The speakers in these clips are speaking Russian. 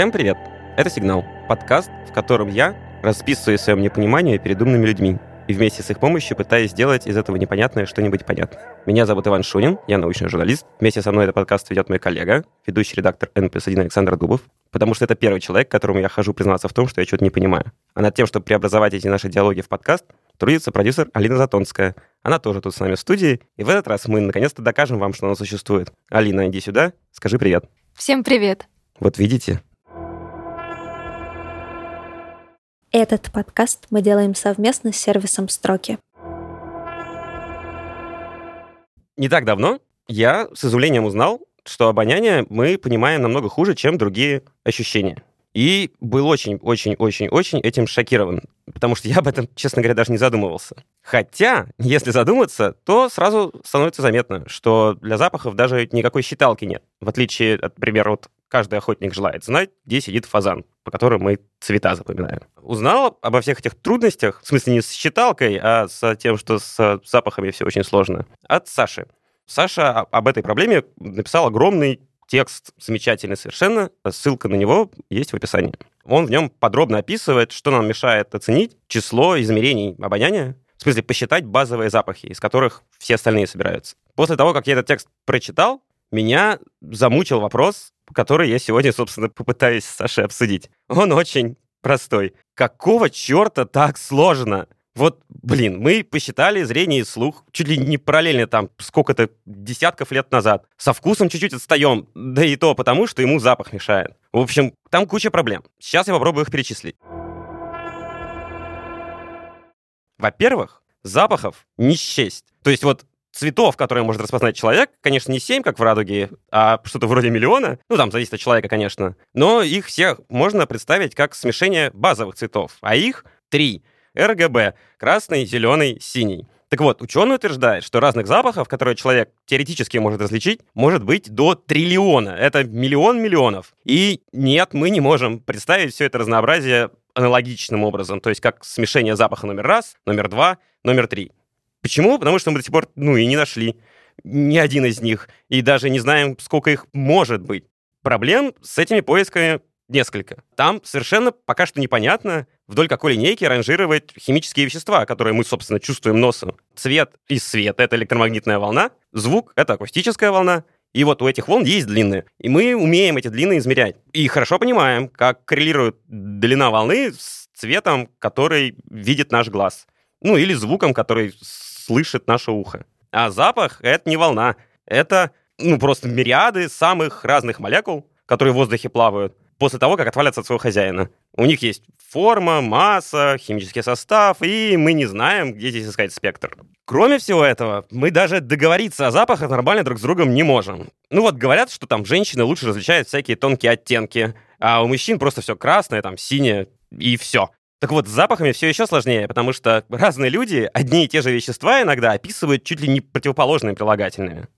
Всем привет! Это «Сигнал» — подкаст, в котором я расписываю своем непонимании перед умными людьми и вместе с их помощью пытаюсь сделать из этого непонятное что-нибудь понятное. Меня зовут Иван Шунин, я научный журналист. Вместе со мной этот подкаст ведет мой коллега, ведущий редактор N+1 Александр Дубов, потому что это первый человек, которому я хожу признаться в том, что я что-то не понимаю. А над тем, чтобы преобразовать эти наши диалоги в подкаст, трудится продюсер Алина Затонская. Она тоже тут с нами в студии, и в этот раз мы наконец-то докажем вам, что она существует. Алина, иди сюда, скажи привет. Всем привет. Вот видите, Этот подкаст мы делаем совместно с сервисом «Строки». Не так давно я с изумлением узнал, что обоняние мы понимаем намного хуже, чем другие ощущения. И был очень-очень-очень-очень этим шокирован, потому что я об этом, честно говоря, даже не задумывался. Хотя, если задуматься, то сразу становится заметно, что для запахов даже никакой считалки нет. В отличие от, например, вот каждый охотник желает знать, где сидит фазан, по которому мы цвета запоминаем. Узнал обо всех этих трудностях, в смысле не с считалкой, а с тем, что с запахами все очень сложно, от Саши. Саша об этой проблеме написал огромный текст, замечательный совершенно, ссылка на него есть в описании. Он в нем подробно описывает, что нам мешает оценить число измерений обоняния, в смысле посчитать базовые запахи, из которых все остальные собираются. После того, как я этот текст прочитал, меня замучил вопрос, который я сегодня, собственно, попытаюсь с Сашей обсудить. Он очень простой. Какого черта так сложно? Вот, блин, мы посчитали зрение и слух чуть ли не параллельно там сколько-то десятков лет назад. Со вкусом чуть-чуть отстаем, да и то потому, что ему запах мешает. В общем, там куча проблем. Сейчас я попробую их перечислить. Во-первых, запахов не счесть. То есть вот цветов, которые может распознать человек, конечно, не 7, как в радуге, а что-то вроде миллиона. Ну, там зависит от человека, конечно. Но их всех можно представить как смешение базовых цветов. А их три. РГБ — красный, зеленый, синий. Так вот, ученый утверждает, что разных запахов, которые человек теоретически может различить, может быть до триллиона. Это миллион миллионов. И нет, мы не можем представить все это разнообразие аналогичным образом, то есть как смешение запаха номер раз, номер два, номер три. Почему? Потому что мы до сих пор, ну, и не нашли ни один из них, и даже не знаем, сколько их может быть. Проблем с этими поисками несколько. Там совершенно пока что непонятно, вдоль какой линейки ранжировать химические вещества, которые мы, собственно, чувствуем носом. Цвет и свет — это электромагнитная волна, звук — это акустическая волна, и вот у этих волн есть длины, и мы умеем эти длины измерять. И хорошо понимаем, как коррелирует длина волны с цветом, который видит наш глаз. Ну, или звуком, который слышит наше ухо. А запах — это не волна. Это, ну, просто мириады самых разных молекул, которые в воздухе плавают, после того, как отвалятся от своего хозяина. У них есть форма, масса, химический состав, и мы не знаем, где здесь искать спектр. Кроме всего этого, мы даже договориться о запахах нормально друг с другом не можем. Ну вот говорят, что там женщины лучше различают всякие тонкие оттенки, а у мужчин просто все красное, там синее, и все. Так вот, с запахами все еще сложнее, потому что разные люди одни и те же вещества иногда описывают чуть ли не противоположными прилагательными.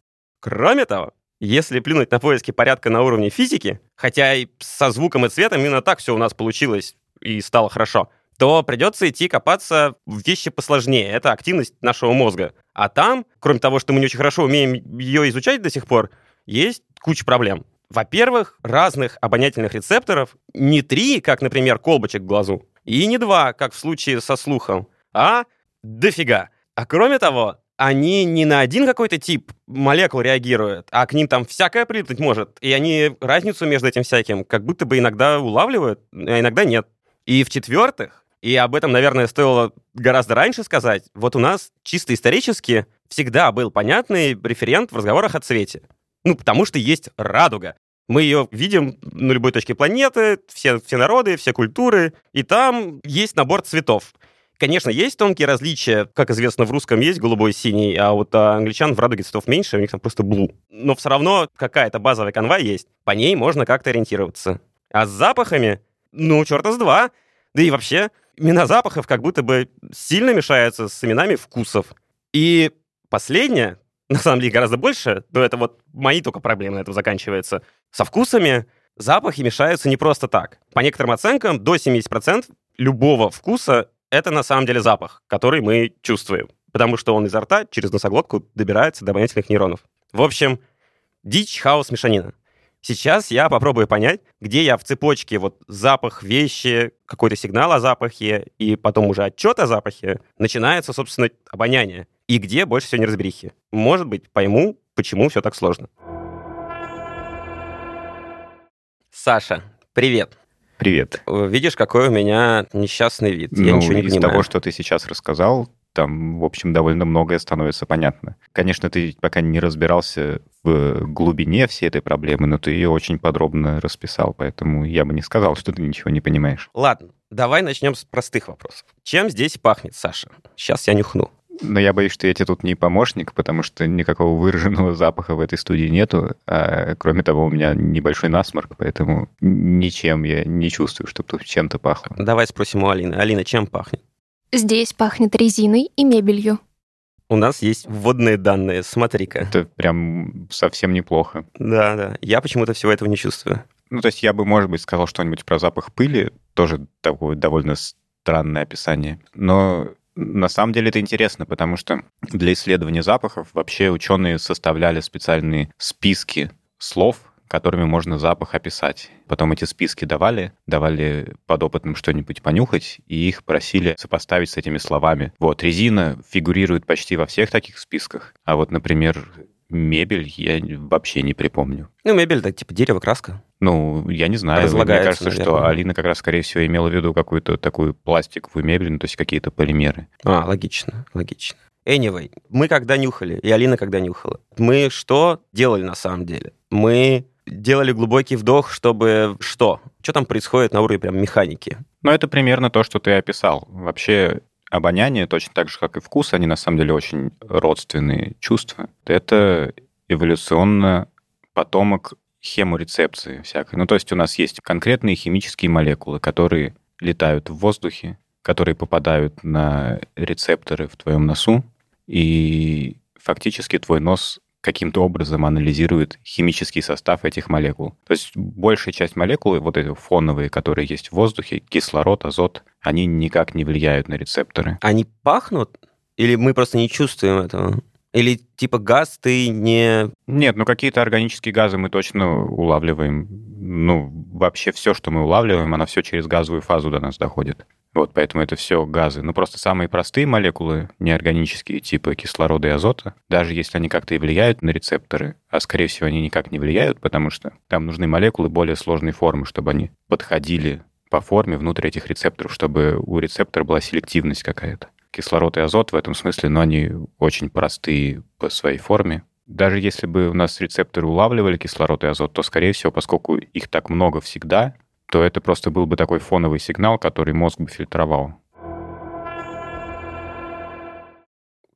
Кроме того, если плюнуть на поиски порядка на уровне физики, хотя и со звуком и цветом именно так все у нас получилось и стало хорошо, то придется идти копаться в вещи посложнее. Это активность нашего мозга. А там, кроме того, что мы не очень хорошо умеем ее изучать до сих пор, есть куча проблем. Во-первых, разных обонятельных рецепторов не три, как, например, колбочек в глазу, и не два, как в случае со слухом, а дофига. А кроме того, они не на один какой-то тип молекул реагируют, а к ним там всякое прилетать может. И они разницу между этим всяким как будто бы иногда улавливают, а иногда нет. И в-четвертых, и об этом, наверное, стоило гораздо раньше сказать, вот у нас чисто исторически всегда был понятный референт в разговорах о цвете. Ну, потому что есть радуга. Мы ее видим на любой точке планеты, все, все народы, все культуры, и там есть набор цветов. Конечно, есть тонкие различия. Как известно, в русском есть голубой и синий, а вот а англичан в радуге цветов меньше, у них там просто blue. Но все равно какая-то базовая канва есть. По ней можно как-то ориентироваться. А с запахами, ну, черта с два. Да и вообще, имена запахов как будто бы сильно мешаются с именами вкусов. И последнее, на самом деле гораздо больше, но это вот мои только проблемы на этом заканчиваются. Со вкусами запахи мешаются не просто так. По некоторым оценкам, до 70% любого вкуса это на самом деле запах, который мы чувствуем, потому что он изо рта через носоглотку добирается до обонятельных нейронов. В общем, дичь, хаос, мешанина. Сейчас я попробую понять, где я в цепочке вот запах вещи, какой-то сигнал о запахе, и потом уже отчет о запахе, начинается, собственно, обоняние. И где больше всего неразберихи. Может быть, пойму, почему все так сложно. Саша, привет. Привет. Видишь, какой у меня несчастный вид. Ну, я ничего не из понимаю. того, что ты сейчас рассказал, там, в общем, довольно многое становится понятно. Конечно, ты пока не разбирался в глубине всей этой проблемы, но ты ее очень подробно расписал, поэтому я бы не сказал, что ты ничего не понимаешь. Ладно, давай начнем с простых вопросов. Чем здесь пахнет, Саша? Сейчас я нюхну. Но я боюсь, что я тебе тут не помощник, потому что никакого выраженного запаха в этой студии нету. А, кроме того, у меня небольшой насморк, поэтому ничем я не чувствую, чтобы тут чем-то пахло. Давай спросим у Алины. Алина, чем пахнет? Здесь пахнет резиной и мебелью. У нас есть вводные данные, смотри-ка. Это прям совсем неплохо. Да, да. Я почему-то всего этого не чувствую. Ну, то есть я бы, может быть, сказал что-нибудь про запах пыли, тоже такое довольно странное описание. Но на самом деле это интересно, потому что для исследования запахов вообще ученые составляли специальные списки слов, которыми можно запах описать. Потом эти списки давали, давали подопытным что-нибудь понюхать, и их просили сопоставить с этими словами. Вот, резина фигурирует почти во всех таких списках, а вот, например, мебель я вообще не припомню. Ну, мебель, это типа дерево, краска. Ну, я не знаю. Мне кажется, что наверное. Алина как раз, скорее всего, имела в виду какую-то такую пластиковую мебель, ну, то есть какие-то полимеры. А, логично, логично. Anyway, мы когда нюхали, и Алина когда нюхала, мы что делали на самом деле? Мы делали глубокий вдох, чтобы что? Что там происходит на уровне прям механики? Но это примерно то, что ты описал. Вообще, обоняние, точно так же, как и вкус, они на самом деле очень родственные чувства. Это эволюционно потомок хеморецепции всякой. Ну, то есть у нас есть конкретные химические молекулы, которые летают в воздухе, которые попадают на рецепторы в твоем носу, и фактически твой нос каким-то образом анализирует химический состав этих молекул. То есть большая часть молекул, вот эти фоновые, которые есть в воздухе, кислород, азот, они никак не влияют на рецепторы. Они пахнут? Или мы просто не чувствуем этого? Или типа газ ты не... Нет, ну какие-то органические газы мы точно улавливаем. Ну, вообще все, что мы улавливаем, оно все через газовую фазу до нас доходит. Вот, поэтому это все газы. Ну, просто самые простые молекулы, неорганические, типа кислорода и азота, даже если они как-то и влияют на рецепторы, а скорее всего они никак не влияют, потому что там нужны молекулы более сложной формы, чтобы они подходили по форме внутрь этих рецепторов, чтобы у рецептора была селективность какая-то. Кислород и азот в этом смысле, но они очень простые по своей форме. Даже если бы у нас рецепторы улавливали кислород и азот, то, скорее всего, поскольку их так много всегда, то это просто был бы такой фоновый сигнал, который мозг бы фильтровал.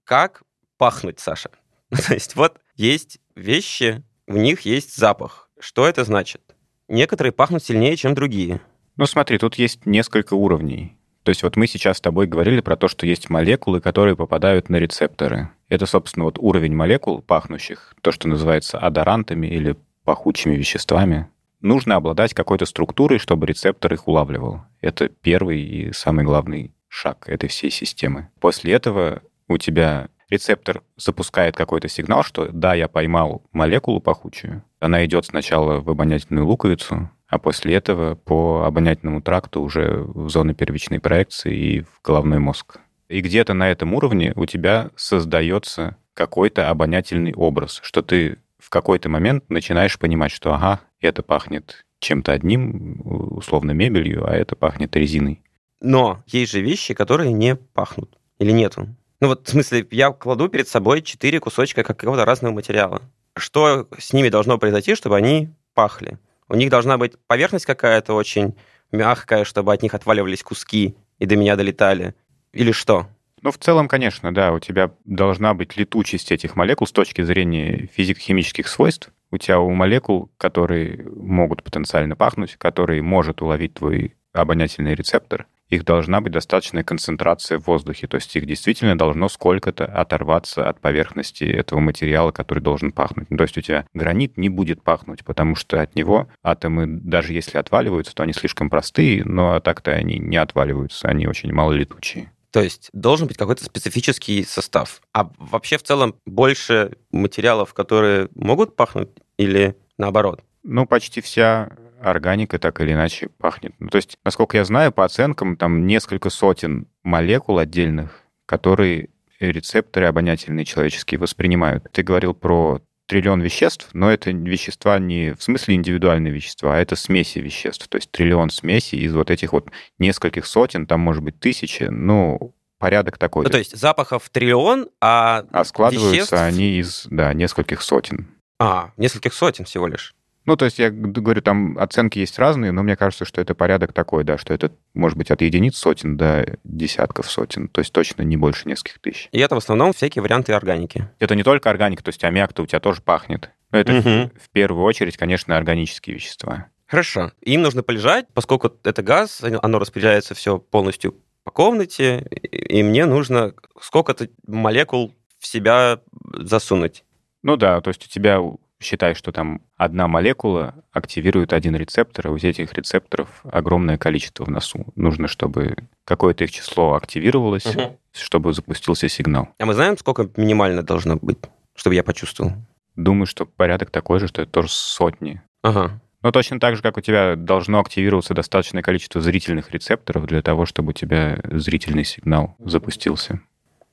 Как пахнуть, Саша? То есть вот есть вещи, в них есть запах. Что это значит? Некоторые пахнут сильнее, чем другие. Ну смотри, тут есть несколько уровней. То есть вот мы сейчас с тобой говорили про то, что есть молекулы, которые попадают на рецепторы. Это, собственно, вот уровень молекул пахнущих, то, что называется адорантами или пахучими веществами. Нужно обладать какой-то структурой, чтобы рецептор их улавливал. Это первый и самый главный шаг этой всей системы. После этого у тебя рецептор запускает какой-то сигнал, что да, я поймал молекулу пахучую. Она идет сначала в обонятельную луковицу, а после этого по обонятельному тракту уже в зону первичной проекции и в головной мозг. И где-то на этом уровне у тебя создается какой-то обонятельный образ, что ты в какой-то момент начинаешь понимать, что ага, это пахнет чем-то одним, условно мебелью, а это пахнет резиной. Но есть же вещи, которые не пахнут. Или нету? Ну вот, в смысле, я кладу перед собой четыре кусочка какого-то разного материала. Что с ними должно произойти, чтобы они пахли? У них должна быть поверхность какая-то очень мягкая, чтобы от них отваливались куски и до меня долетали. Или что? Ну, в целом, конечно, да, у тебя должна быть летучесть этих молекул с точки зрения физико-химических свойств. У тебя у молекул, которые могут потенциально пахнуть, которые может уловить твой обонятельный рецептор, их должна быть достаточная концентрация в воздухе. То есть их действительно должно сколько-то оторваться от поверхности этого материала, который должен пахнуть. Ну, то есть у тебя гранит не будет пахнуть, потому что от него атомы, даже если отваливаются, то они слишком простые, но так-то они не отваливаются, они очень мало летучие. То есть должен быть какой-то специфический состав. А вообще в целом больше материалов, которые могут пахнуть или наоборот? Ну, почти вся органика так или иначе пахнет. Ну, то есть, насколько я знаю, по оценкам, там несколько сотен молекул отдельных, которые рецепторы обонятельные человеческие воспринимают. Ты говорил про триллион веществ, но это вещества не в смысле индивидуальные вещества, а это смеси веществ. То есть триллион смесей из вот этих вот нескольких сотен, там может быть тысячи, ну, порядок такой. Ну, то есть запахов триллион, а А складываются веществ- они из, да, нескольких сотен. А, нескольких сотен всего лишь. Ну, то есть я говорю, там оценки есть разные, но мне кажется, что это порядок такой, да, что это может быть от единиц сотен до десятков сотен, то есть точно не больше нескольких тысяч. И это в основном всякие варианты органики. Это не только органика, то есть аммиак-то у тебя тоже пахнет. Но это Мгм. в первую очередь, конечно, органические вещества. Хорошо. Им нужно полежать, поскольку это газ, оно распределяется все полностью по комнате, и мне нужно сколько-то молекул в себя засунуть. Ну да, то есть у тебя считай, что там одна молекула активирует один рецептор, а у этих рецепторов огромное количество в носу. Нужно, чтобы какое-то их число активировалось, Мгм. чтобы запустился сигнал. А мы знаем, сколько минимально должно быть, чтобы я почувствовал? Думаю, что порядок такой же, что это тоже сотни. Ага. Но точно так же, как у тебя должно активироваться достаточное количество зрительных рецепторов для того, чтобы у тебя зрительный сигнал запустился.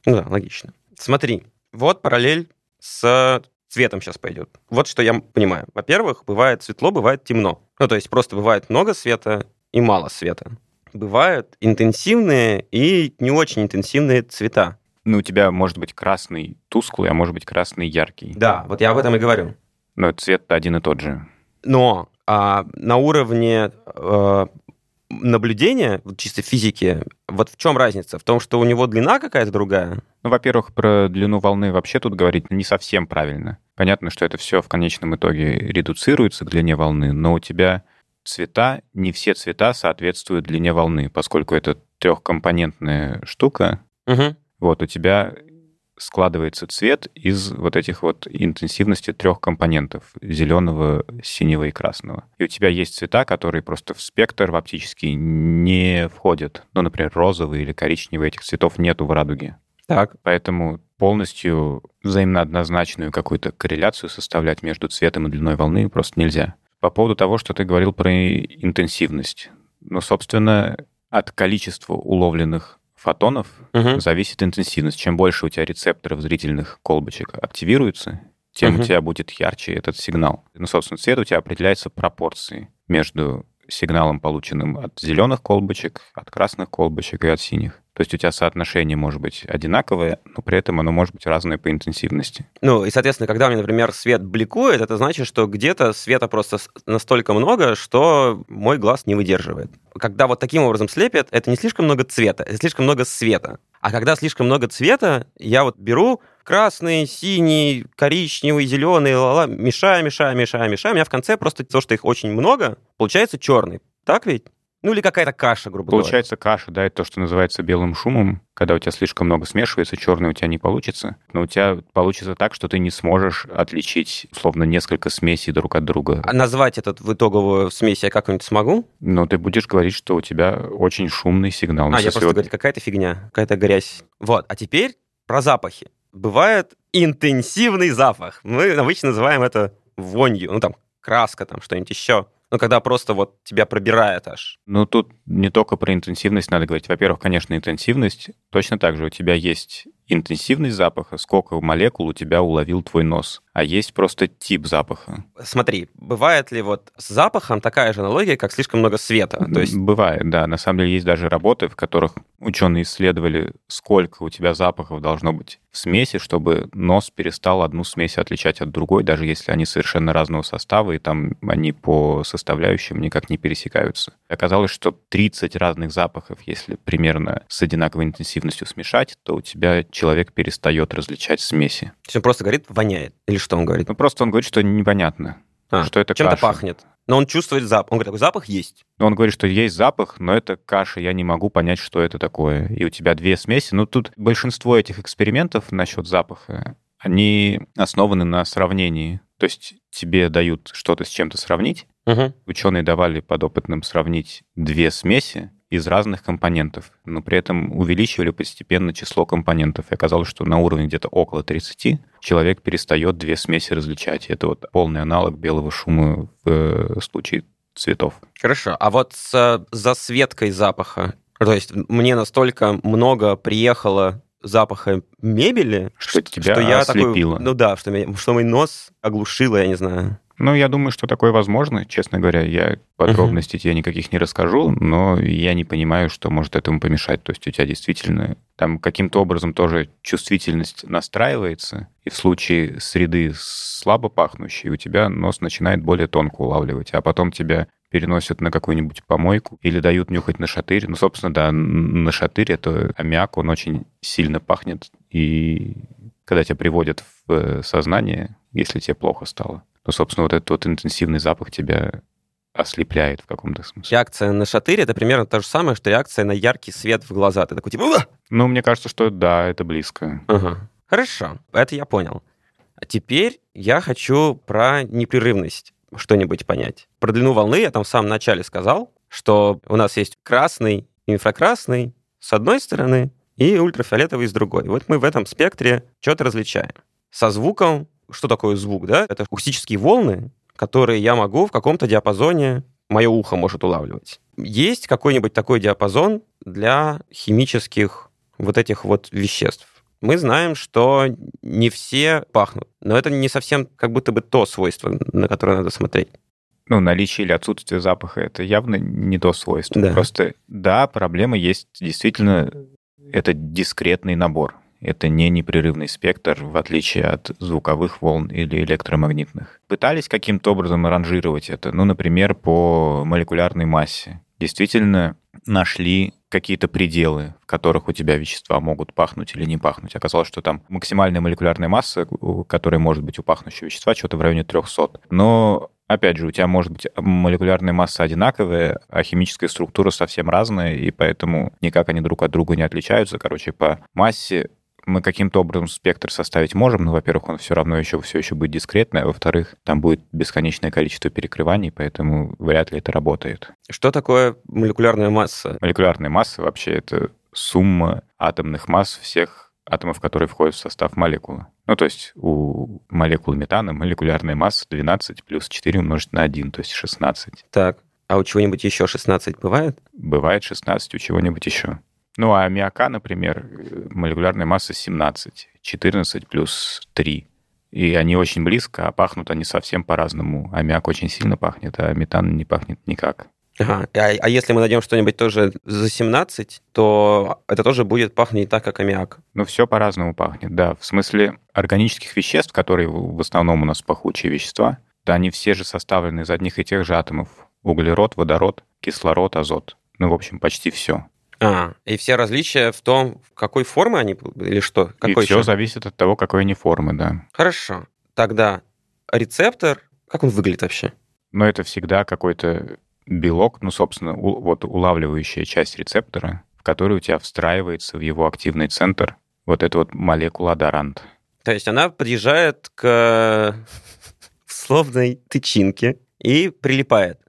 Ну да, логично. Смотри, вот параллель с цветом сейчас пойдет. Вот что я понимаю. Во-первых, бывает светло, бывает темно. Ну, то есть просто бывает много света и мало света. Бывают интенсивные и не очень интенсивные цвета. Ну, у тебя может быть красный тусклый, а может быть красный яркий. Да, вот я об этом и говорю. Но цвет-то один и тот же. Но а, на уровне э, наблюдения, чисто физики, вот в чем разница? В том, что у него длина какая-то другая? Ну, во-первых, про длину волны вообще тут говорить не совсем правильно. Понятно, что это все в конечном итоге редуцируется к длине волны, но у тебя цвета, не все цвета соответствуют длине волны, поскольку это трехкомпонентная штука. Угу. Вот у тебя складывается цвет из вот этих вот интенсивности трех компонентов — зеленого, синего и красного. И у тебя есть цвета, которые просто в спектр в оптический не входят. Ну, например, розовый или коричневый этих цветов нету в радуге. Так. Поэтому полностью взаимно однозначную какую-то корреляцию составлять между цветом и длиной волны просто нельзя. По поводу того, что ты говорил про интенсивность. Ну, собственно, от количества уловленных фотонов Мгм. зависит интенсивность. Чем больше у тебя рецепторов зрительных колбочек активируется, тем Мгм. у тебя будет ярче этот сигнал. Ну, собственно, цвет у тебя определяется пропорцией между сигналом, полученным от зеленых колбочек, от красных колбочек и от синих. То есть у тебя соотношение может быть одинаковое, но при этом оно может быть разное по интенсивности. Ну, и, соответственно, когда меня, например, свет бликует, это значит, что где-то света просто настолько много, что мой глаз не выдерживает. Когда вот таким образом слепят, это не слишком много цвета, это слишком много света. А когда слишком много цвета, я вот беру красный, синий, коричневый, зеленый, ла-ла, мешаю, мешаю, мешаю, мешаю. У меня в конце просто то, что их очень много, получается черный. Так ведь? Ну или какая-то каша, грубо говоря. Получается каша, да, это то, что называется белым шумом, когда у тебя слишком много смешивается, черный у тебя не получится, но у тебя получится так, что ты не сможешь отличить, условно, несколько смесей друг от друга. А назвать этот в итоговую смесь я как-нибудь смогу? Но ты будешь говорить, что у тебя очень шумный сигнал. А, я просто вот говорю, какая-то фигня, какая-то грязь. Вот, а теперь про запахи. Бывает интенсивный запах. Мы обычно называем это вонью, ну там краска, там что-нибудь еще. Ну, когда просто вот тебя пробирает аж. Ну, тут не только про интенсивность надо говорить. Во-первых, конечно, интенсивность. Точно так же у тебя есть интенсивность запаха, сколько молекул у тебя уловил твой нос. А есть просто тип запаха. Смотри, бывает ли вот с запахом такая же аналогия, как слишком много света? То есть, Бывает, да. На самом деле есть даже работы, в которых ученые исследовали, сколько у тебя запахов должно быть в смеси, чтобы нос перестал одну смесь отличать от другой, даже если они совершенно разного состава, и там они по составляющим никак не пересекаются. Оказалось, что 30 разных запахов, если примерно с одинаковой интенсивностью смешать, то у тебя человек перестает различать смеси. то есть он просто говорит, воняет. Или что он говорит? Ну, просто он говорит, что непонятно, А, что это чем-то каша. пахнет. Но он чувствует запах. Он говорит, такой запах есть. Он говорит, что есть запах, но это каша, я не могу понять, что это такое. И у тебя две смеси. Ну, тут большинство этих экспериментов насчет запаха, они основаны на сравнении. То есть тебе дают что-то с чем-то сравнить. Мгм. Ученые давали подопытным сравнить две смеси, из разных компонентов, но при этом увеличивали постепенно число компонентов. И оказалось, что на уровне где-то около 30 человек перестает две смеси различать. Это вот полный аналог белого шума в э, случае цветов. Хорошо. А вот с засветкой запаха, то есть мне настолько много приехало запаха мебели, Что тебя что я ослепило. такой, ну да, что, меня, что мой нос оглушило, я не знаю. Ну, я думаю, что такое возможно, честно говоря. Я подробностей тебе никаких не расскажу, но я не понимаю, что может этому помешать. То есть у тебя действительно там каким-то образом тоже чувствительность настраивается, и в случае среды слабо пахнущей у тебя нос начинает более тонко улавливать, а потом тебя переносят на какую-нибудь помойку или дают нюхать на шатырь. Ну, собственно, да, на шатырь это аммиак, он очень сильно пахнет, и когда тебя приводят в э, сознание, если тебе плохо стало, то, собственно, вот этот вот интенсивный запах тебя ослепляет в каком-то смысле. Реакция на шатырь — это примерно то же самое, что реакция на яркий свет в глаза. Ты такой типа... «Уah!» Ну, мне кажется, что да, это близко. Ага. Хорошо, это я понял. А теперь я хочу про непрерывность что-нибудь понять. Про длину волны я там в самом начале сказал, что у нас есть красный, инфракрасный с одной стороны и ультрафиолетовый с другой. Вот мы в этом спектре что-то различаем. Со звуком, что такое звук, да? Это акустические волны, которые я могу в каком-то диапазоне, мое ухо может улавливать. Есть какой-нибудь такой диапазон для химических вот этих вот веществ? Мы знаем, что не все пахнут, но это не совсем как будто бы то свойство, на которое надо смотреть. Ну, наличие или отсутствие запаха — это явно не то свойство. Да. Просто, да, проблема есть действительно, это дискретный набор. Это не непрерывный спектр, в отличие от звуковых волн или электромагнитных. Пытались каким-то образом ранжировать это, ну, например, по молекулярной массе. Действительно нашли какие-то пределы, в которых у тебя вещества могут пахнуть или не пахнуть. Оказалось, что там максимальная молекулярная масса, которая может быть у пахнущего вещества, что-то в районе 300. Но Опять же, у тебя может быть молекулярная масса одинаковая, а химическая структура совсем разная, и поэтому никак они друг от друга не отличаются. Короче, по массе мы каким-то образом спектр составить можем, но, во-первых, он все равно еще все еще будет дискретный, а во-вторых, там будет бесконечное количество перекрываний, поэтому вряд ли это работает. Что такое молекулярная масса? Молекулярная масса вообще это сумма атомных масс всех атомов, которые входят в состав молекулы. Ну, то есть у молекулы метана молекулярная масса 12 плюс 4 умножить на 1, то есть 16. Так, а у чего-нибудь еще 16 бывает? Бывает 16 у чего-нибудь еще. Ну, а аммиака, например, молекулярная масса 17, 14 плюс 3. И они очень близко, а пахнут они совсем по-разному. Аммиак очень сильно пахнет, а метан не пахнет никак. Ага. А, а если мы найдем что-нибудь тоже за 17, то это тоже будет пахнуть не так, как аммиак. Ну, все по-разному пахнет, да. В смысле органических веществ, которые в основном у нас пахучие вещества, да, они все же составлены из одних и тех же атомов. Углерод, водород, кислород, азот. Ну, в общем, почти все. А, и все различия в том, в какой формы они или что? Какой и все еще? зависит от того, какой они формы, да. Хорошо. Тогда рецептор, как он выглядит вообще? Но это всегда какой-то белок, ну, собственно, у- вот улавливающая часть рецептора, в который у тебя встраивается в его активный центр вот эта вот молекула адорант. То есть она подъезжает к условной тычинке и прилипает.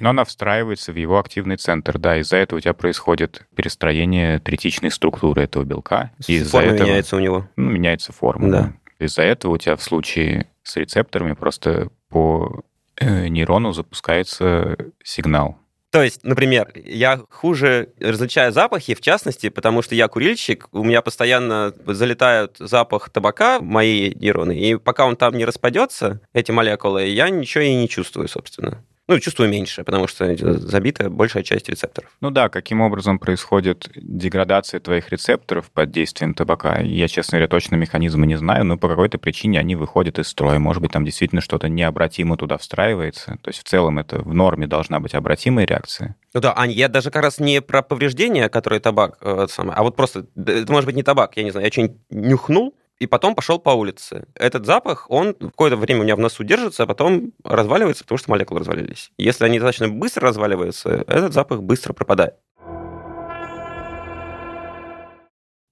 Но она встраивается в его активный центр, да, из-за этого у тебя происходит перестроение третичной структуры этого белка. И из-за Форма этого меняется у него. ну, меняется форма. Да. Из-за этого у тебя в случае с рецепторами просто по э, нейрону запускается сигнал. То есть, например, я хуже различаю запахи, в частности, потому что я курильщик, у меня постоянно залетают запах табака мои нейроны, и пока он там не распадется, эти молекулы, я ничего и не чувствую, собственно. Ну, чувствую меньше, потому что забита большая часть рецепторов. Ну да, каким образом происходит деградация твоих рецепторов под действием табака, я, честно говоря, точно механизмы не знаю, но по какой-то причине они выходят из строя. Может быть, там действительно что-то необратимо туда встраивается. То есть в целом это в норме должна быть обратимая реакция. Ну да, Ань, я даже как раз не про повреждения, которые табак, э, самое, а вот просто, это может быть не табак, я не знаю, я что-нибудь нюхнул, и потом пошел по улице. Этот запах, он какое-то время у меня в носу держится, а потом разваливается, потому что молекулы развалились. Если они достаточно быстро разваливаются, этот запах быстро пропадает.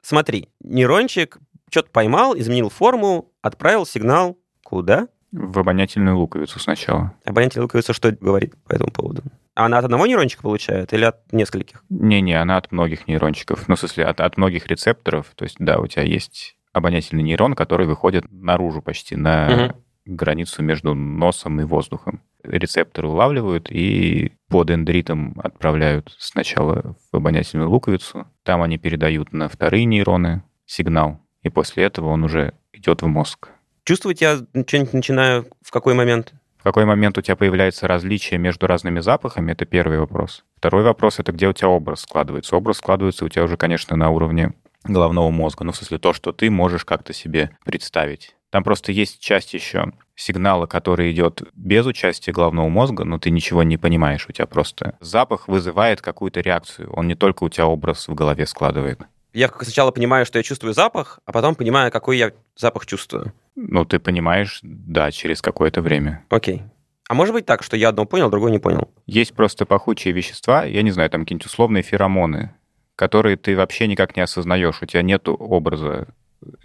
Смотри, нейрончик что-то поймал, изменил форму, отправил сигнал куда? В обонятельную луковицу сначала. Обонятельная луковица что говорит по этому поводу? Она от одного нейрончика получает или от нескольких? Не-не, она от многих нейрончиков. Ну, в смысле, от, от многих рецепторов. То есть, да, у тебя есть обонятельный нейрон, который выходит наружу почти на угу. границу между носом и воздухом. Рецепторы улавливают и по дендритам отправляют сначала в обонятельную луковицу. Там они передают на вторые нейроны сигнал, и после этого он уже идет в мозг. Чувствовать я что-нибудь начинаю в какой момент? В какой момент у тебя появляется различие между разными запахами, это первый вопрос. Второй вопрос — это где у тебя образ складывается. Образ складывается у тебя уже, конечно, на уровне головного мозга. Ну, в смысле, то, что ты можешь как-то себе представить. Там просто есть часть еще сигнала, который идет без участия головного мозга, но ты ничего не понимаешь. У тебя просто запах вызывает какую-то реакцию. Он не только у тебя образ в голове складывает. Я сначала понимаю, что я чувствую запах, а потом понимаю, какой я запах чувствую. Ну, ты понимаешь, да, через какое-то время. Окей. А может быть так, что я одно понял, другое не понял? Есть просто пахучие вещества, я не знаю, там какие-нибудь условные феромоны, которые ты вообще никак не осознаешь. У тебя нет образа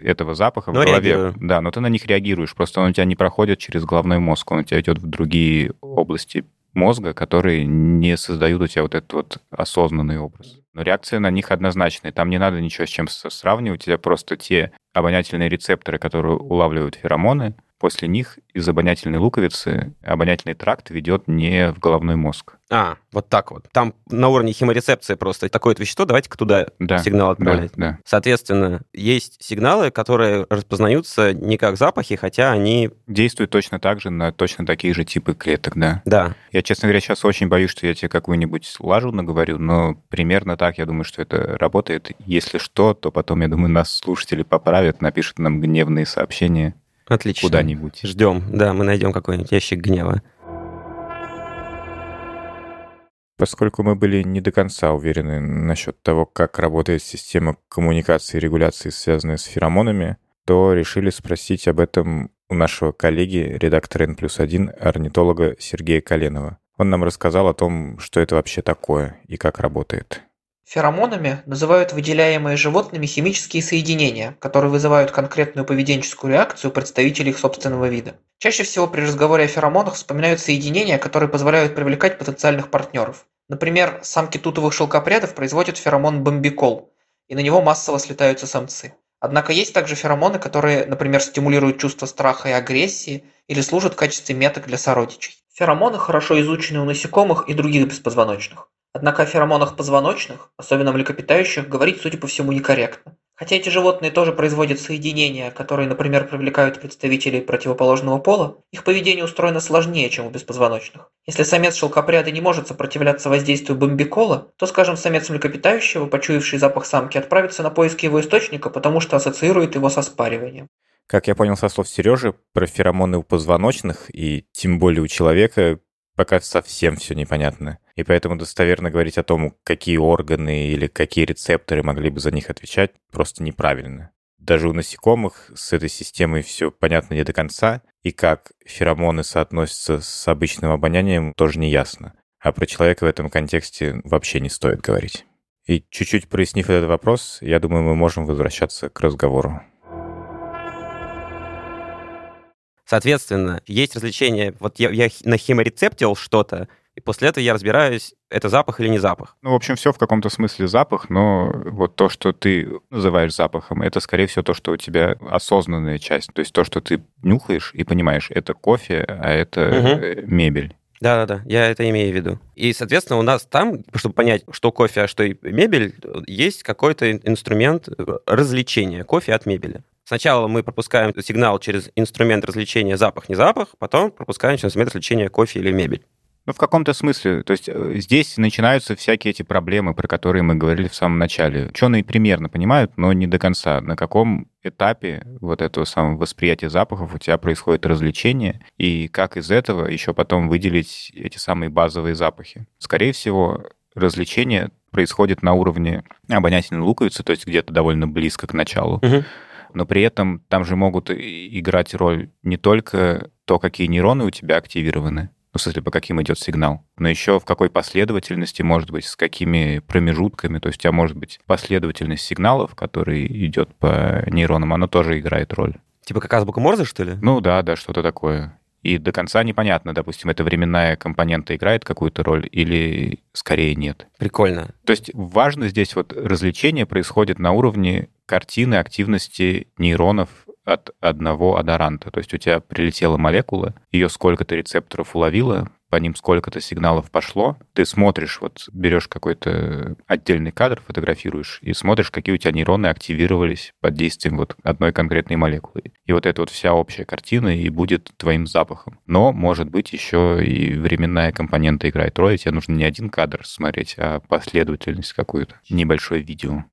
этого запаха но в голове. Реагирую. Да, но ты на них реагируешь. Просто он у тебя не проходит через головной мозг, он у тебя идет в другие области мозга, которые не создают у тебя вот этот вот осознанный образ. Но реакция на них однозначная. Там не надо ничего с чем сравнивать. У тебя просто те обонятельные рецепторы, которые улавливают феромоны, после них из обонятельной луковицы обонятельный тракт ведет не в головной мозг. А, вот так вот. Там на уровне хеморецепции просто такое-то вещество, давайте-ка туда да, сигнал отправлять. Да, да. Соответственно, есть сигналы, которые распознаются не как запахи, хотя они... Действуют точно так же на точно такие же типы клеток, да. Да. Я, честно говоря, сейчас очень боюсь, что я тебе какую-нибудь лажу наговорю, но примерно так я думаю, что это работает. Если что, то потом, я думаю, нас слушатели поправят, напишут нам гневные сообщения. Отлично. Куда-нибудь. Ждем. Да, мы найдем какой-нибудь ящик гнева. Поскольку мы были не до конца уверены насчет того, как работает система коммуникации и регуляции, связанная с феромонами, то решили спросить об этом у нашего коллеги, редактора N плюс 1, орнитолога Сергея Коленова. Он нам рассказал о том, что это вообще такое и как работает. Феромонами называют выделяемые животными химические соединения, которые вызывают конкретную поведенческую реакцию представителей их собственного вида. Чаще всего при разговоре о феромонах вспоминают соединения, которые позволяют привлекать потенциальных партнеров. Например, самки тутовых шелкопрядов производят феромон бомбикол, и на него массово слетаются самцы. Однако есть также феромоны, которые, например, стимулируют чувство страха и агрессии или служат в качестве меток для сородичей. Феромоны хорошо изучены у насекомых и других беспозвоночных. Однако о феромонах позвоночных, особенно млекопитающих, говорить, судя по всему, некорректно. Хотя эти животные тоже производят соединения, которые, например, привлекают представителей противоположного пола, их поведение устроено сложнее, чем у беспозвоночных. Если самец шелкопряда не может сопротивляться воздействию бомбикола, то, скажем, самец млекопитающего, почуявший запах самки, отправится на поиски его источника, потому что ассоциирует его со спариванием. Как я понял со слов Сережи, про феромоны у позвоночных и тем более у человека пока совсем все непонятно. И поэтому достоверно говорить о том, какие органы или какие рецепторы могли бы за них отвечать, просто неправильно. Даже у насекомых с этой системой все понятно не до конца, и как феромоны соотносятся с обычным обонянием, тоже не ясно. А про человека в этом контексте вообще не стоит говорить. И чуть-чуть прояснив этот вопрос, я думаю, мы можем возвращаться к разговору. Соответственно, есть развлечение. Вот я, я на хеморецептил что-то, и после этого я разбираюсь, это запах или не запах. Ну, в общем, все в каком-то смысле запах, но вот то, что ты называешь запахом, это, скорее всего, то, что у тебя осознанная часть. То есть то, что ты нюхаешь и понимаешь, это кофе, а это угу. мебель. Да-да-да, я это имею в виду. И, соответственно, у нас там, чтобы понять, что кофе, а что мебель, есть какой-то инструмент развлечения кофе от мебели. Сначала мы пропускаем сигнал через инструмент развлечения запах, не запах, потом пропускаем через инструмент развлечения кофе или мебель. Ну, в каком-то смысле. То есть э, здесь начинаются всякие эти проблемы, про которые мы говорили в самом начале. Ученые примерно понимают, но не до конца. На каком этапе вот этого самого восприятия запахов у тебя происходит развлечение, и как из этого еще потом выделить эти самые базовые запахи. Скорее всего, развлечение происходит на уровне обонятельной луковицы, то есть где-то довольно близко к началу. Угу но при этом там же могут играть роль не только то, какие нейроны у тебя активированы, ну, в смысле, по каким идет сигнал, но еще в какой последовательности, может быть, с какими промежутками, то есть у тебя может быть последовательность сигналов, который идет по нейронам, она тоже играет роль. Типа как азбука Морзе, что ли? Ну да, да, что-то такое. И до конца непонятно, допустим, эта временная компонента играет какую-то роль или скорее нет. Прикольно. То есть важно здесь вот развлечение происходит на уровне картины активности нейронов от одного адоранта. То есть у тебя прилетела молекула, ее сколько-то рецепторов уловила, по ним сколько-то сигналов пошло, ты смотришь, вот берешь какой-то отдельный кадр, фотографируешь, и смотришь, какие у тебя нейроны активировались под действием вот одной конкретной молекулы. И вот эта вот вся общая картина и будет твоим запахом. Но, может быть, еще и временная компонента играет роль, тебе нужно не один кадр смотреть, а последовательность какую-то, небольшое видео.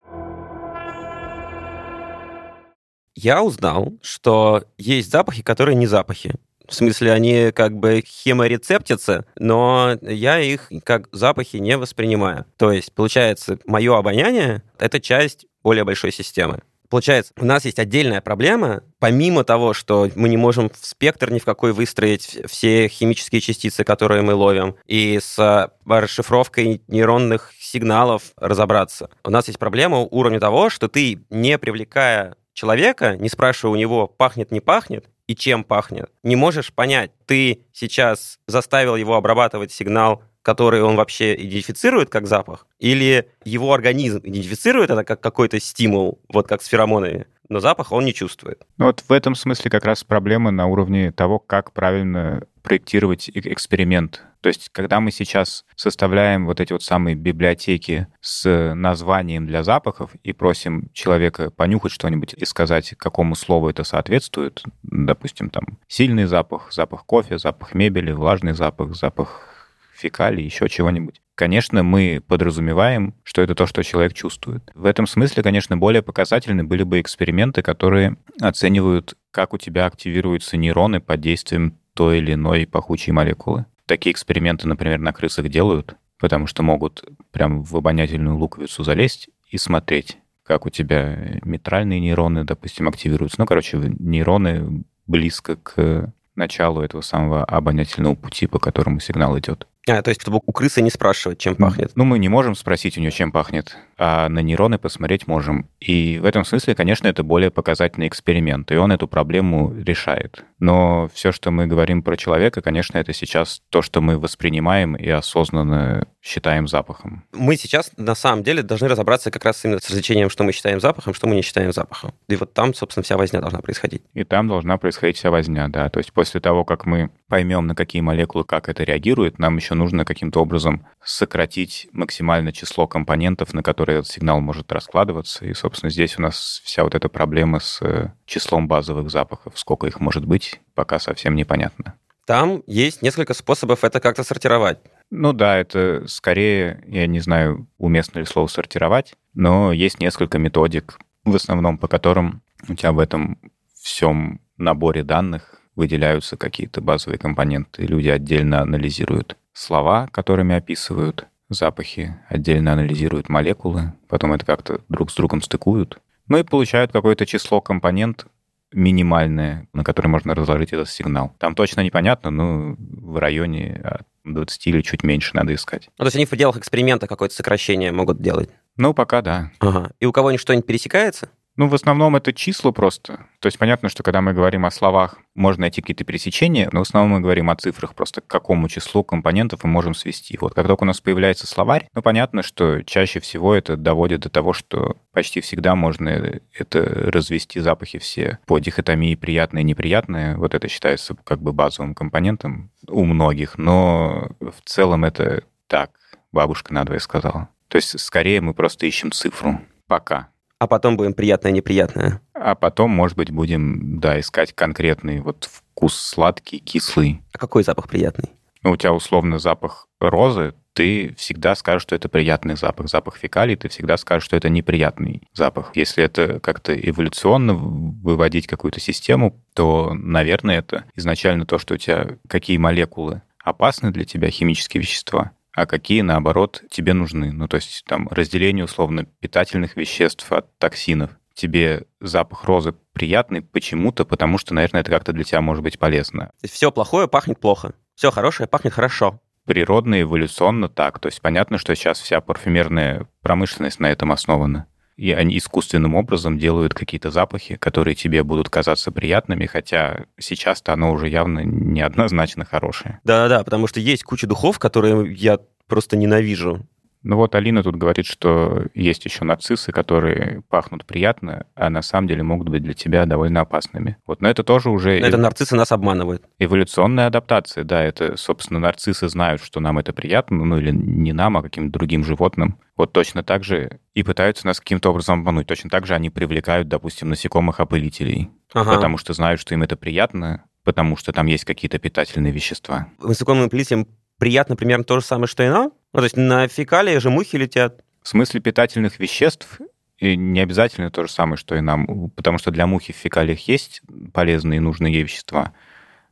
Я узнал, что есть запахи, которые не запахи. В смысле, они как бы хеморецептятся, но я их как запахи не воспринимаю. То есть, получается, мое обоняние — это часть более большой системы. Получается, у нас есть отдельная проблема, помимо того, что мы не можем в спектр ни в какой выстроить все химические частицы, которые мы ловим, и с расшифровкой нейронных сигналов разобраться. У нас есть проблема уровня того, что ты, не привлекая человека, не спрашивая у него, пахнет, не пахнет, и чем пахнет. Не можешь понять, ты сейчас заставил его обрабатывать сигнал, который он вообще идентифицирует как запах, или его организм идентифицирует это как какой-то стимул, вот как с феромонами, но запах он не чувствует. Ну вот в этом смысле как раз проблема на уровне того, как правильно проектировать эксперимент. То есть, когда мы сейчас составляем вот эти вот самые библиотеки с названием для запахов и просим человека понюхать что-нибудь и сказать, какому слову это соответствует, допустим, там сильный запах, запах кофе, запах мебели, влажный запах, запах фекалий, еще чего-нибудь. Конечно, мы подразумеваем, что это то, что человек чувствует. В этом смысле, конечно, более показательны были бы эксперименты, которые оценивают, как у тебя активируются нейроны под действием той или иной пахучей молекулы. Такие эксперименты, например, на крысах делают, потому что могут прям в обонятельную луковицу залезть и смотреть, как у тебя митральные нейроны, допустим, активируются. Ну, короче, нейроны близко к началу этого самого обонятельного пути, по которому сигнал идет. А, то есть, чтобы у крысы не спрашивать, чем пахнет. Ну, мы не можем спросить у нее, чем пахнет, а на нейроны посмотреть можем. И в этом смысле, конечно, это более показательный эксперимент, и он эту проблему решает. Но все, что мы говорим про человека, конечно, это сейчас то, что мы воспринимаем и осознанно считаем запахом. Мы сейчас, на самом деле, должны разобраться как раз именно с развлечением, что мы считаем запахом, что мы не считаем запахом. И вот там, собственно, вся возня должна происходить. И там должна происходить вся возня, да. То есть после того, как мы поймем, на какие молекулы как это реагирует, нам еще нужно каким-то образом сократить максимальное число компонентов, на которые этот сигнал может раскладываться. И, собственно, здесь у нас вся вот эта проблема с э, числом базовых запахов, сколько их может быть, пока совсем непонятно. Там есть несколько способов это как-то сортировать. Ну да, это скорее, я не знаю, уместно ли слово сортировать, но есть несколько методик, в основном по которым у тебя в этом всем наборе данных выделяются какие-то базовые компоненты. Люди отдельно анализируют слова, которыми описывают запахи, отдельно анализируют молекулы, потом это как-то друг с другом стыкуют, ну и получают какое-то число компонент, минимальное, на которое можно разложить этот сигнал. Там точно непонятно, но в районе 20 или чуть меньше надо искать. Ну, то есть они в пределах эксперимента какое-то сокращение могут делать? Ну, пока да. Ага. И у кого-нибудь что-нибудь пересекается? Ну, в основном это числа просто. То есть понятно, что когда мы говорим о словах, можно найти какие-то пересечения, но в основном мы говорим о цифрах, просто к какому числу компонентов мы можем свести. Вот как только у нас появляется словарь, ну, понятно, что чаще всего это доводит до того, что почти всегда можно это развести запахи все по дихотомии приятное и неприятное. Вот это считается как бы базовым компонентом у многих, но в целом это так, бабушка надвое сказала. То есть скорее мы просто ищем цифру. Пока а потом будем приятное-неприятное. А потом, может быть, будем, да, искать конкретный вот вкус сладкий, кислый. А какой запах приятный? Ну, у тебя условно запах розы, ты всегда скажешь, что это приятный запах. Запах фекалий, ты всегда скажешь, что это неприятный запах. Если это как-то эволюционно выводить какую-то систему, то, наверное, это изначально то, что у тебя какие молекулы опасны для тебя, химические вещества, а какие, наоборот, тебе нужны. Ну, то есть там разделение, условно, питательных веществ от токсинов. Тебе запах розы приятный почему-то, потому что, наверное, это как-то для тебя может быть полезно. То есть все плохое пахнет плохо, все хорошее пахнет хорошо. Природно, эволюционно так. То есть понятно, что сейчас вся парфюмерная промышленность на этом основана. И они искусственным образом делают какие-то запахи, которые тебе будут казаться приятными, хотя сейчас-то оно уже явно неоднозначно хорошее. Да-да-да, потому что есть куча духов, которые я просто ненавижу. Ну вот Алина тут говорит, что есть еще нарциссы, которые пахнут приятно, а на самом деле могут быть для тебя довольно опасными. Вот, но это тоже уже... Это нарциссы нас обманывают. Эволюционная адаптация, да, это, собственно, нарциссы знают, что нам это приятно, ну или не нам, а каким-то другим животным. Вот точно так же и пытаются нас каким-то образом обмануть. Точно так же они привлекают, допустим, насекомых-опылителей, Ага. потому что знают, что им это приятно, потому что там есть какие-то питательные вещества. Насекомым опылителям приятно примерно то же самое, что и нам. Ну, то есть на фекалии же мухи летят. В смысле питательных веществ и не обязательно то же самое, что и нам, потому что для мухи в фекалиях есть полезные и нужные ей вещества,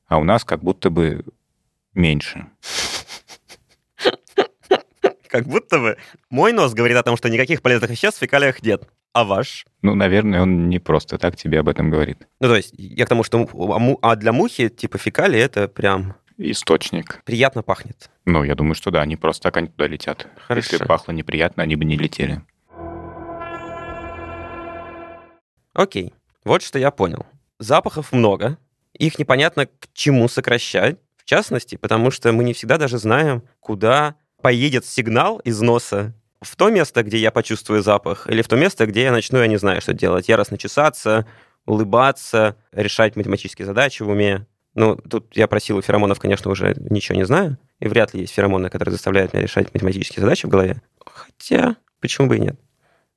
а у нас как будто бы меньше. Как будто бы мой нос говорит о том, что никаких полезных веществ в фекалиях нет. А ваш? Ну, наверное, он не просто так тебе об этом говорит. Ну, то есть я к тому, что а а для мухи, типа, фекалии это прям Источник. приятно пахнет. Ну, я думаю, что да, они просто так они туда летят. Хорошо. Если пахло неприятно, они бы не летели. Окей, вот что я понял. Запахов много, их непонятно к чему сокращать, в частности, потому что мы не всегда даже знаем, куда поедет сигнал из носа в то место, где я почувствую запах, или в то место, где я начну, я не знаю, что делать, яростно чесаться, улыбаться, решать математические задачи в уме. Ну, тут я про силу феромонов, конечно, уже ничего не знаю, и вряд ли есть феромоны, которые заставляют меня решать математические задачи в голове. Хотя, почему бы и нет?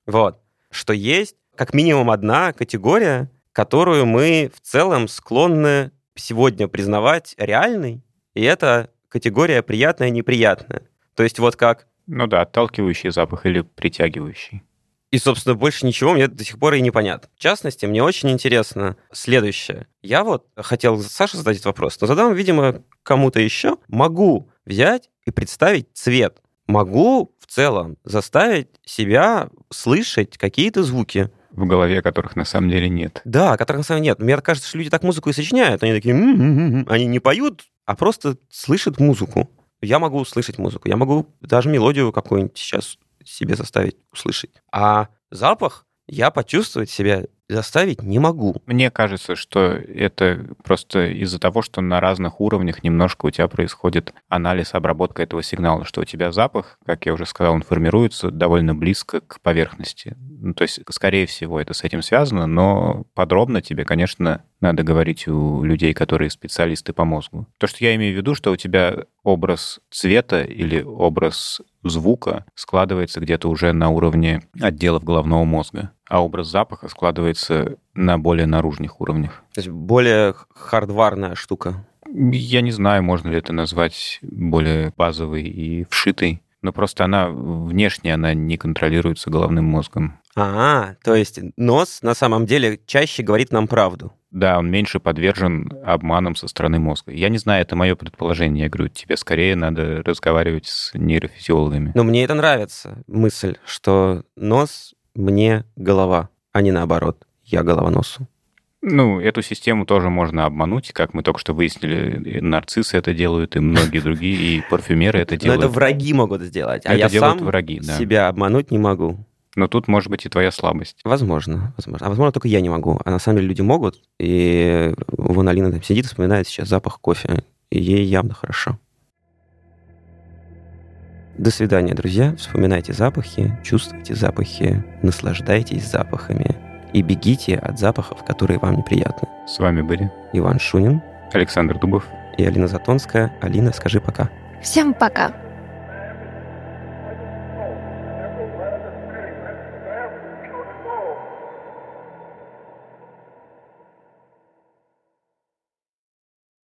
Вот. Что есть как минимум одна категория, которую мы в целом склонны сегодня признавать реальной, и это категория приятная неприятная. То есть вот как... Ну да, отталкивающий запах или притягивающий. И, собственно, больше ничего мне до сих пор и не понятно. В частности, мне очень интересно следующее. Я вот хотел Саше задать этот вопрос, но задам, видимо, кому-то еще. Могу взять и представить цвет. Могу в целом заставить себя слышать какие-то звуки. В голове которых на самом деле нет. Да, которых на самом деле нет. Мне кажется, что люди так музыку и сочиняют. Они такие... «М-м-м-м». Они не поют, а просто слышат музыку. Я могу услышать музыку. Я могу даже мелодию какую-нибудь сейчас себе заставить услышать. А запах я почувствовать себя заставить не могу. Мне кажется, что это просто из-за того, что на разных уровнях немножко у тебя происходит анализ, обработка этого сигнала, что у тебя запах, как я уже сказал, он формируется довольно близко к поверхности. Ну, то есть, скорее всего, это с этим связано, но подробно тебе, конечно, надо говорить у людей, которые специалисты по мозгу. То, что я имею в виду, что у тебя образ цвета или образ звука складывается где-то уже на уровне отделов головного мозга, а образ запаха складывается на более наружных уровнях. То есть более хардварная штука. Я не знаю, можно ли это назвать более базовой и вшитой, но просто она внешне, она не контролируется головным мозгом. А, то есть нос на самом деле чаще говорит нам правду. Да, он меньше подвержен обманам со стороны мозга. Я не знаю, это мое предположение. Я говорю, тебе скорее надо разговаривать с нейрофизиологами. Но мне это нравится, мысль, что нос мне голова, а не наоборот. Я голова носу. Ну, эту систему тоже можно обмануть, как мы только что выяснили. Нарциссы это делают, и многие другие, и парфюмеры это Но делают. это враги могут сделать, а Это я сам враги, да. себя обмануть не могу. Но тут может быть и твоя слабость. Возможно, возможно. А возможно, только я не могу. А на самом деле люди могут. И вон Алина там сидит вспоминает сейчас запах кофе. И ей явно хорошо. До свидания, друзья. Вспоминайте запахи, чувствуйте запахи, наслаждайтесь запахами. И бегите от запахов, которые вам неприятны. С вами были Иван Шунин Александр Дубов. и Алина Затонская. Алина, скажи пока. Всем пока!